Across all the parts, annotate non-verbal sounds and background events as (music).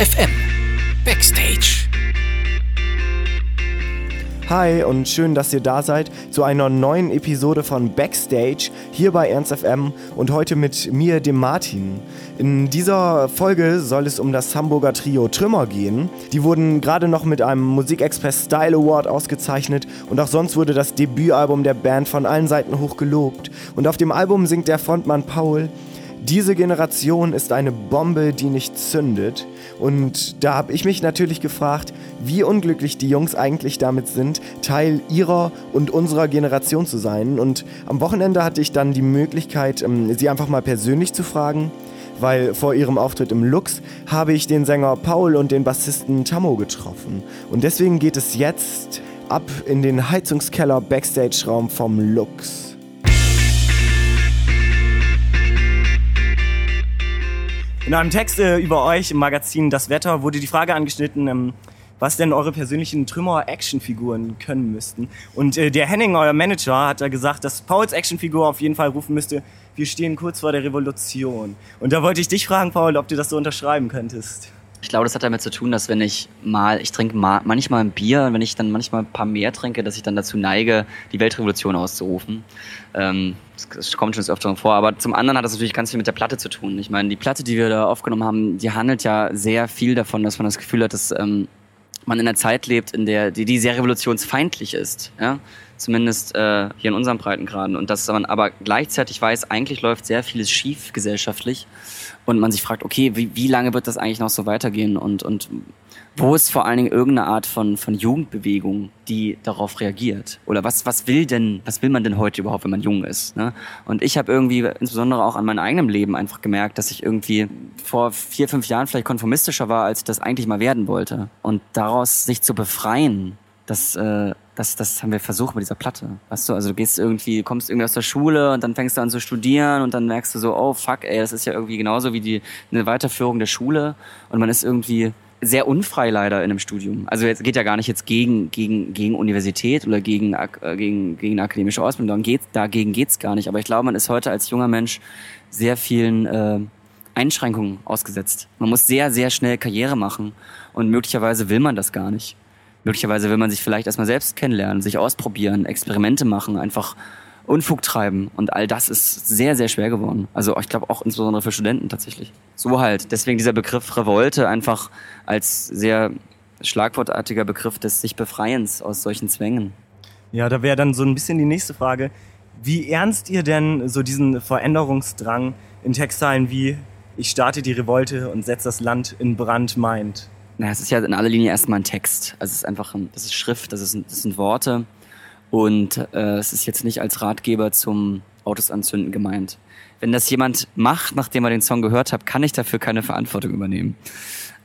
FM Backstage. Hi und schön, dass ihr da seid zu einer neuen Episode von Backstage hier bei Ernst FM und heute mit mir, dem Martin. In dieser Folge soll es um das Hamburger Trio Trümmer gehen. Die wurden gerade noch mit einem Musikexpress Style Award ausgezeichnet und auch sonst wurde das Debütalbum der Band von allen Seiten hoch gelobt. Und auf dem Album singt der Frontmann Paul diese Generation ist eine Bombe, die nicht zündet. Und da habe ich mich natürlich gefragt, wie unglücklich die Jungs eigentlich damit sind, Teil ihrer und unserer Generation zu sein. Und am Wochenende hatte ich dann die Möglichkeit, ähm, sie einfach mal persönlich zu fragen, weil vor ihrem Auftritt im Lux habe ich den Sänger Paul und den Bassisten Tammo getroffen. Und deswegen geht es jetzt ab in den Heizungskeller Backstage-Raum vom Lux. In einem Text äh, über euch im Magazin Das Wetter wurde die Frage angeschnitten, ähm, was denn eure persönlichen Trümmer-Actionfiguren können müssten. Und äh, der Henning, euer Manager, hat da gesagt, dass Pauls Actionfigur auf jeden Fall rufen müsste, wir stehen kurz vor der Revolution. Und da wollte ich dich fragen, Paul, ob du das so unterschreiben könntest. Ich glaube, das hat damit zu tun, dass wenn ich mal, ich trinke mal, manchmal ein Bier und wenn ich dann manchmal ein paar mehr trinke, dass ich dann dazu neige, die Weltrevolution auszurufen. Ähm, das kommt schon öfter vor. Aber zum anderen hat das natürlich ganz viel mit der Platte zu tun. Ich meine, die Platte, die wir da aufgenommen haben, die handelt ja sehr viel davon, dass man das Gefühl hat, dass ähm, man in einer Zeit lebt, in der die, die sehr revolutionsfeindlich ist. Ja? Zumindest äh, hier in unserem Breitengraden. Und dass man aber gleichzeitig weiß, eigentlich läuft sehr vieles schief gesellschaftlich und man sich fragt, okay, wie, wie lange wird das eigentlich noch so weitergehen und, und wo ist vor allen Dingen irgendeine Art von, von Jugendbewegung, die darauf reagiert? Oder was, was will denn, was will man denn heute überhaupt, wenn man jung ist? Ne? Und ich habe irgendwie, insbesondere auch an meinem eigenen Leben, einfach gemerkt, dass ich irgendwie vor vier, fünf Jahren vielleicht konformistischer war, als ich das eigentlich mal werden wollte. Und daraus sich zu befreien, das, äh, das, das haben wir versucht mit dieser Platte. Weißt du, also du gehst irgendwie, kommst irgendwie aus der Schule und dann fängst du an zu studieren und dann merkst du so, oh fuck, ey, das ist ja irgendwie genauso wie die eine Weiterführung der Schule und man ist irgendwie sehr unfrei leider in einem Studium. Also jetzt geht ja gar nicht jetzt gegen gegen gegen Universität oder gegen äh, gegen gegen akademische Ausbildung. Geht, dagegen geht's gar nicht. Aber ich glaube, man ist heute als junger Mensch sehr vielen äh, Einschränkungen ausgesetzt. Man muss sehr sehr schnell Karriere machen und möglicherweise will man das gar nicht. Möglicherweise will man sich vielleicht erstmal selbst kennenlernen, sich ausprobieren, Experimente machen, einfach Unfug treiben. Und all das ist sehr, sehr schwer geworden. Also ich glaube auch insbesondere für Studenten tatsächlich. So halt. Deswegen dieser Begriff Revolte einfach als sehr schlagwortartiger Begriff des sich Befreiens aus solchen Zwängen. Ja, da wäre dann so ein bisschen die nächste Frage. Wie ernst ihr denn so diesen Veränderungsdrang in Textteilen wie ich starte die Revolte und setze das Land in Brand meint? Naja, es ist ja in aller Linie erstmal ein Text. Also es ist einfach, ein, das ist Schrift, das, ist, das sind Worte. Und äh, es ist jetzt nicht als Ratgeber zum Autos anzünden gemeint. Wenn das jemand macht, nachdem er den Song gehört hat, kann ich dafür keine Verantwortung übernehmen.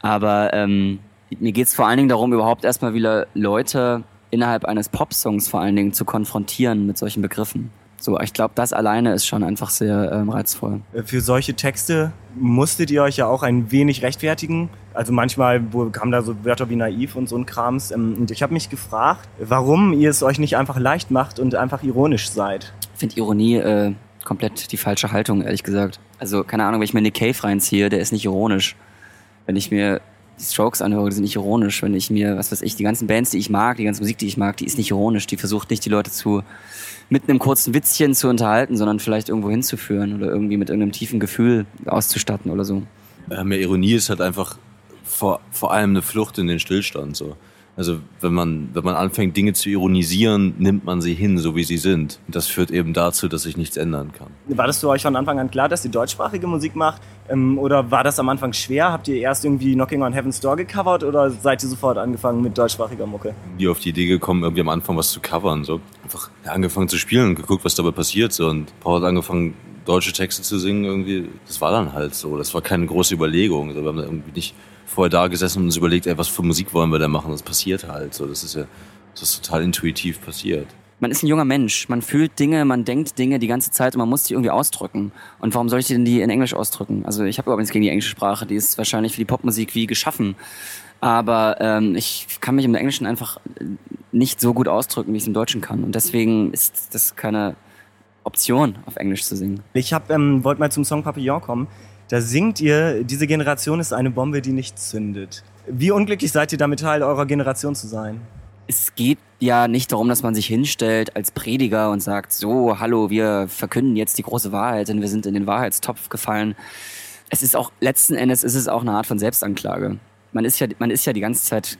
Aber ähm, mir geht es vor allen Dingen darum, überhaupt erstmal wieder Leute innerhalb eines Popsongs vor allen Dingen zu konfrontieren mit solchen Begriffen. So, ich glaube, das alleine ist schon einfach sehr ähm, reizvoll. Äh, für solche Texte musstet ihr euch ja auch ein wenig rechtfertigen. Also manchmal kamen da so Wörter wie naiv und so ein Krams. Ähm, und ich habe mich gefragt, warum ihr es euch nicht einfach leicht macht und einfach ironisch seid. Ich finde Ironie äh, komplett die falsche Haltung, ehrlich gesagt. Also keine Ahnung, wenn ich mir Nick Cave reinziehe, der ist nicht ironisch. Wenn ich mir die Strokes anhöre, die sind nicht ironisch. Wenn ich mir, was weiß ich, die ganzen Bands, die ich mag, die ganze Musik, die ich mag, die ist nicht ironisch. Die versucht nicht, die Leute zu mit einem kurzen Witzchen zu unterhalten, sondern vielleicht irgendwo hinzuführen oder irgendwie mit irgendeinem tiefen Gefühl auszustatten oder so. Ja, Ironie ist halt einfach vor, vor allem eine Flucht in den Stillstand. So. Also wenn man, wenn man anfängt, Dinge zu ironisieren, nimmt man sie hin, so wie sie sind. Und das führt eben dazu, dass sich nichts ändern kann. War das für euch von Anfang an klar, dass ihr deutschsprachige Musik macht? Ähm, oder war das am Anfang schwer? Habt ihr erst irgendwie Knocking on Heaven's Door gecovert oder seid ihr sofort angefangen mit deutschsprachiger Mucke? Die auf die Idee gekommen, irgendwie am Anfang was zu covern. So. Einfach angefangen zu spielen und geguckt, was dabei passiert. So. Und Paul hat angefangen, deutsche Texte zu singen. Irgendwie. Das war dann halt so. Das war keine große Überlegung. Also wir haben irgendwie nicht vorher da gesessen und uns überlegt, ey, was für Musik wollen wir da machen? Das passiert halt. So, das ist ja das ist total intuitiv passiert. Man ist ein junger Mensch, man fühlt Dinge, man denkt Dinge die ganze Zeit und man muss die irgendwie ausdrücken. Und warum soll ich denn die in Englisch ausdrücken? Also ich habe überhaupt nichts gegen die englische Sprache, die ist wahrscheinlich für die Popmusik wie geschaffen. Aber ähm, ich kann mich im Englischen einfach nicht so gut ausdrücken, wie ich es im Deutschen kann. Und deswegen ist das keine Option, auf Englisch zu singen. Ich hab, ähm, wollte mal zum Song Papillon kommen. Da singt ihr, diese Generation ist eine Bombe, die nicht zündet. Wie unglücklich seid ihr damit, Teil eurer Generation zu sein? Es geht ja nicht darum, dass man sich hinstellt als Prediger und sagt, so, hallo, wir verkünden jetzt die große Wahrheit, denn wir sind in den Wahrheitstopf gefallen. Es ist auch, letzten Endes ist es auch eine Art von Selbstanklage. Man ist ja, man ist ja die ganze Zeit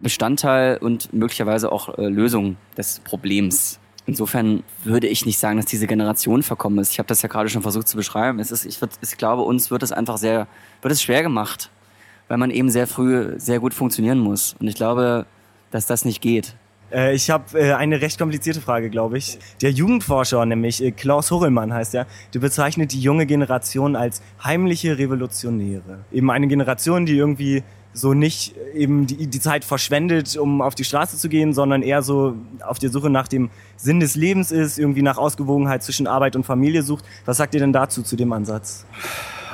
Bestandteil und möglicherweise auch äh, Lösung des Problems. Insofern würde ich nicht sagen, dass diese Generation verkommen ist. Ich habe das ja gerade schon versucht zu beschreiben. Es ist, ich, ich glaube, uns wird es einfach sehr, wird es schwer gemacht, weil man eben sehr früh sehr gut funktionieren muss. Und ich glaube, dass das nicht geht. Äh, ich habe äh, eine recht komplizierte Frage, glaube ich. Der Jugendforscher, nämlich äh, Klaus Horrellmann heißt er, der bezeichnet die junge Generation als heimliche Revolutionäre. Eben eine Generation, die irgendwie so nicht eben die, die Zeit verschwendet, um auf die Straße zu gehen, sondern eher so auf der Suche nach dem Sinn des Lebens ist, irgendwie nach Ausgewogenheit zwischen Arbeit und Familie sucht. Was sagt ihr denn dazu, zu dem Ansatz?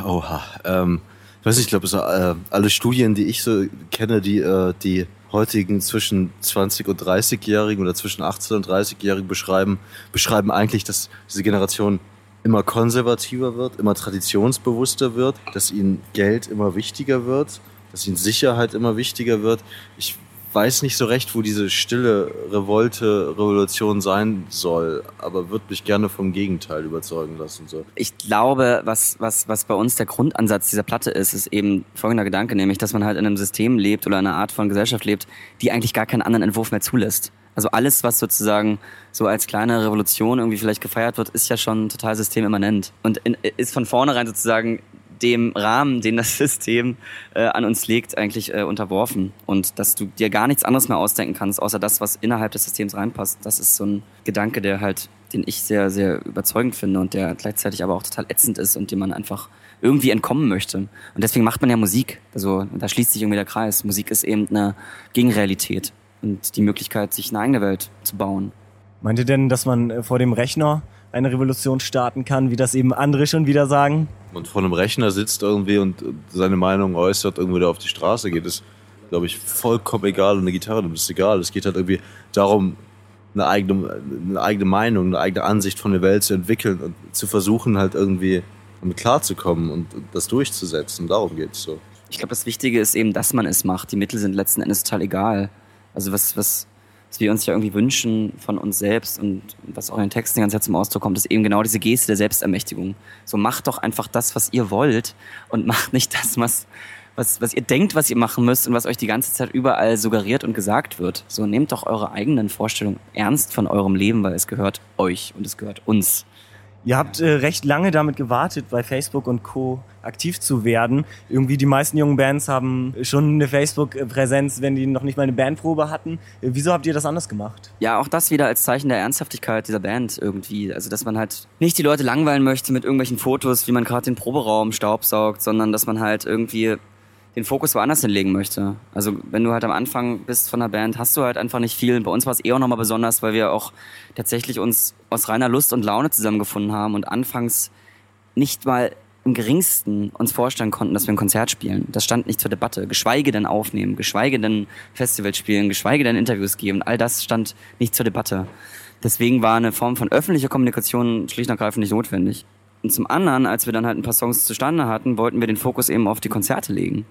Oha, ähm, ich weiß nicht, ich glaube, äh, alle Studien, die ich so kenne, die äh, die heutigen zwischen 20 und 30-Jährigen oder zwischen 18 und 30-Jährigen beschreiben, beschreiben eigentlich, dass diese Generation immer konservativer wird, immer traditionsbewusster wird, dass ihnen Geld immer wichtiger wird dass ihnen Sicherheit immer wichtiger wird. Ich weiß nicht so recht, wo diese stille Revolte, Revolution sein soll, aber würde mich gerne vom Gegenteil überzeugen lassen. So. Ich glaube, was, was, was bei uns der Grundansatz dieser Platte ist, ist eben folgender Gedanke, nämlich, dass man halt in einem System lebt oder einer Art von Gesellschaft lebt, die eigentlich gar keinen anderen Entwurf mehr zulässt. Also alles, was sozusagen so als kleine Revolution irgendwie vielleicht gefeiert wird, ist ja schon total systemimmanent und in, ist von vornherein sozusagen dem Rahmen, den das (laughs) System äh, an uns legt, eigentlich äh, unterworfen. Und dass du dir gar nichts anderes mehr ausdenken kannst, außer das, was innerhalb des Systems reinpasst. Das ist so ein Gedanke, der halt, den ich sehr, sehr überzeugend finde und der gleichzeitig aber auch total ätzend ist und dem man einfach irgendwie entkommen möchte. Und deswegen macht man ja Musik. Also da schließt sich irgendwie der Kreis. Musik ist eben eine Gegenrealität und die Möglichkeit, sich eine eigene Welt zu bauen. Meint ihr denn, dass man äh, vor dem Rechner eine Revolution starten kann, wie das eben andere schon wieder sagen. Und vor einem Rechner sitzt irgendwie und seine Meinung äußert, irgendwie da auf die Straße geht, ist, glaube ich, vollkommen egal. Und eine Gitarre, das ist egal. Es geht halt irgendwie darum, eine eigene, eine eigene Meinung, eine eigene Ansicht von der Welt zu entwickeln und zu versuchen, halt irgendwie damit klarzukommen und das durchzusetzen. Darum geht es so. Ich glaube, das Wichtige ist eben, dass man es macht. Die Mittel sind letzten Endes total egal. Also was, was, was wir uns ja irgendwie wünschen von uns selbst und was auch in den Texten Zeit zum Ausdruck kommt, ist eben genau diese Geste der Selbstermächtigung. So macht doch einfach das, was ihr wollt und macht nicht das, was, was, was ihr denkt, was ihr machen müsst und was euch die ganze Zeit überall suggeriert und gesagt wird. So nehmt doch eure eigenen Vorstellungen ernst von eurem Leben, weil es gehört euch und es gehört uns. Ihr habt äh, recht lange damit gewartet, bei Facebook und Co. aktiv zu werden. Irgendwie die meisten jungen Bands haben schon eine Facebook-Präsenz, wenn die noch nicht mal eine Bandprobe hatten. Äh, wieso habt ihr das anders gemacht? Ja, auch das wieder als Zeichen der Ernsthaftigkeit dieser Band irgendwie. Also, dass man halt nicht die Leute langweilen möchte mit irgendwelchen Fotos, wie man gerade den Proberaum staubsaugt, sondern dass man halt irgendwie den Fokus woanders hinlegen möchte. Also wenn du halt am Anfang bist von der Band, hast du halt einfach nicht viel. Bei uns war es eh auch nochmal besonders, weil wir auch tatsächlich uns aus reiner Lust und Laune zusammengefunden haben und anfangs nicht mal im geringsten uns vorstellen konnten, dass wir ein Konzert spielen. Das stand nicht zur Debatte. Geschweige denn aufnehmen, geschweige denn Festival spielen, geschweige denn Interviews geben. All das stand nicht zur Debatte. Deswegen war eine Form von öffentlicher Kommunikation schlicht und ergreifend nicht notwendig. Und zum anderen, als wir dann halt ein paar Songs zustande hatten, wollten wir den Fokus eben auf die Konzerte legen.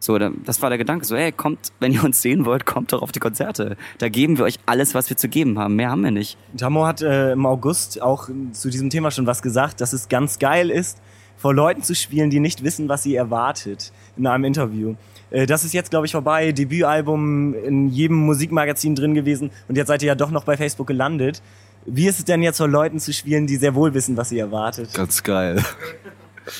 So, das war der Gedanke. So, hey, kommt, wenn ihr uns sehen wollt, kommt doch auf die Konzerte. Da geben wir euch alles, was wir zu geben haben. Mehr haben wir nicht. Tamo hat äh, im August auch zu diesem Thema schon was gesagt, dass es ganz geil ist, vor Leuten zu spielen, die nicht wissen, was sie erwartet, in einem Interview. Äh, das ist jetzt, glaube ich, vorbei. Debütalbum in jedem Musikmagazin drin gewesen und jetzt seid ihr ja doch noch bei Facebook gelandet. Wie ist es denn jetzt vor Leuten zu spielen, die sehr wohl wissen, was sie erwartet? Ganz geil.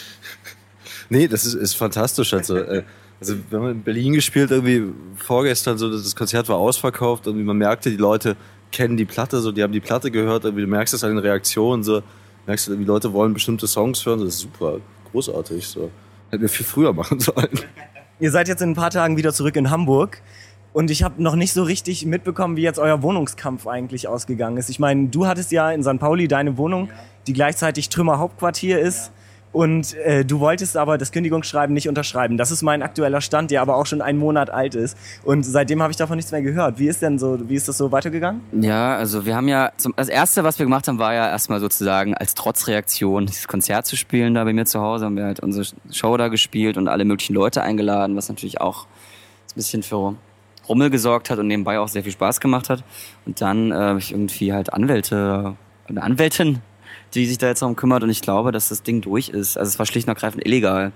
(laughs) nee, das ist, ist fantastisch. Also, äh, also wir haben in Berlin gespielt, irgendwie vorgestern, so das Konzert war ausverkauft und man merkte, die Leute kennen die Platte, so die haben die Platte gehört, irgendwie, du merkst es an den Reaktionen, so merkst du, die Leute wollen bestimmte Songs hören, das ist super, großartig. So. Hätten wir viel früher machen (laughs) sollen. Ihr seid jetzt in ein paar Tagen wieder zurück in Hamburg. Und ich habe noch nicht so richtig mitbekommen, wie jetzt euer Wohnungskampf eigentlich ausgegangen ist. Ich meine, du hattest ja in St. Pauli deine Wohnung, die gleichzeitig Trümmer Hauptquartier ist. Und äh, du wolltest aber das Kündigungsschreiben nicht unterschreiben. Das ist mein aktueller Stand, der aber auch schon einen Monat alt ist. Und seitdem habe ich davon nichts mehr gehört. Wie ist denn so, wie ist das so weitergegangen? Ja, also wir haben ja, zum, das erste, was wir gemacht haben, war ja erstmal sozusagen als Trotzreaktion dieses Konzert zu spielen da bei mir zu Hause. Haben wir halt unsere Show da gespielt und alle möglichen Leute eingeladen, was natürlich auch ein bisschen für Rummel gesorgt hat und nebenbei auch sehr viel Spaß gemacht hat. Und dann äh, habe ich irgendwie halt Anwälte, eine Anwältin die sich da jetzt darum kümmert und ich glaube, dass das Ding durch ist. Also es war schlicht und ergreifend illegal.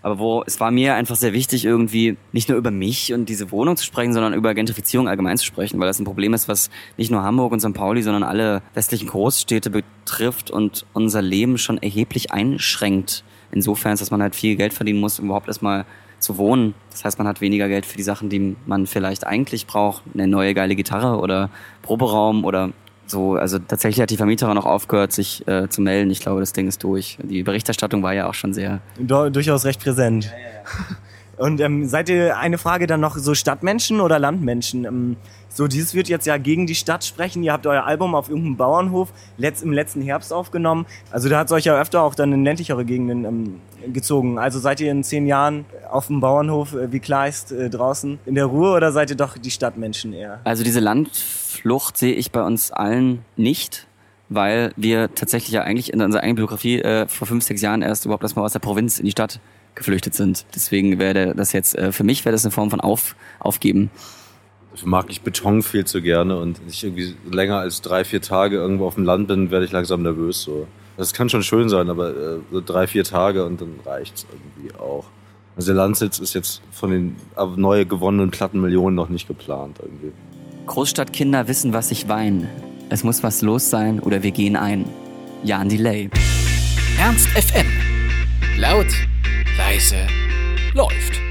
Aber wo, es war mir einfach sehr wichtig, irgendwie nicht nur über mich und diese Wohnung zu sprechen, sondern über Gentrifizierung allgemein zu sprechen, weil das ein Problem ist, was nicht nur Hamburg und St. Pauli, sondern alle westlichen Großstädte betrifft und unser Leben schon erheblich einschränkt. Insofern, dass man halt viel Geld verdienen muss, um überhaupt erstmal zu wohnen. Das heißt, man hat weniger Geld für die Sachen, die man vielleicht eigentlich braucht. Eine neue geile Gitarre oder Proberaum oder so, also tatsächlich hat die Vermieterin noch aufgehört, sich äh, zu melden. Ich glaube, das Ding ist durch. Die Berichterstattung war ja auch schon sehr. Du, durchaus recht präsent. Ja, ja, ja. (laughs) Und ähm, seid ihr eine Frage dann noch so Stadtmenschen oder Landmenschen? Ähm, so, dieses wird jetzt ja gegen die Stadt sprechen. Ihr habt euer Album auf irgendeinem Bauernhof letzt, im letzten Herbst aufgenommen. Also da hat es euch ja öfter auch dann in ländlichere Gegenden ähm, gezogen. Also seid ihr in zehn Jahren auf dem Bauernhof äh, wie Kleist äh, draußen in der Ruhe oder seid ihr doch die Stadtmenschen eher? Also diese Landflucht sehe ich bei uns allen nicht weil wir tatsächlich ja eigentlich in unserer eigenen Biografie äh, vor fünf, sechs Jahren erst überhaupt erstmal aus der Provinz in die Stadt geflüchtet sind. Deswegen wäre das jetzt, äh, für mich wäre das eine Form von Auf, Aufgeben. Ich mag ich Beton viel zu gerne und wenn ich irgendwie länger als drei, vier Tage irgendwo auf dem Land bin, werde ich langsam nervös. So. Das kann schon schön sein, aber äh, so drei, vier Tage und dann reicht es irgendwie auch. Also der Landsitz ist jetzt von den neu gewonnenen Plattenmillionen noch nicht geplant irgendwie. Großstadtkinder wissen, was ich weine. Es muss was los sein oder wir gehen ein. Jan Delay. Ernst FM. Laut, leise, läuft.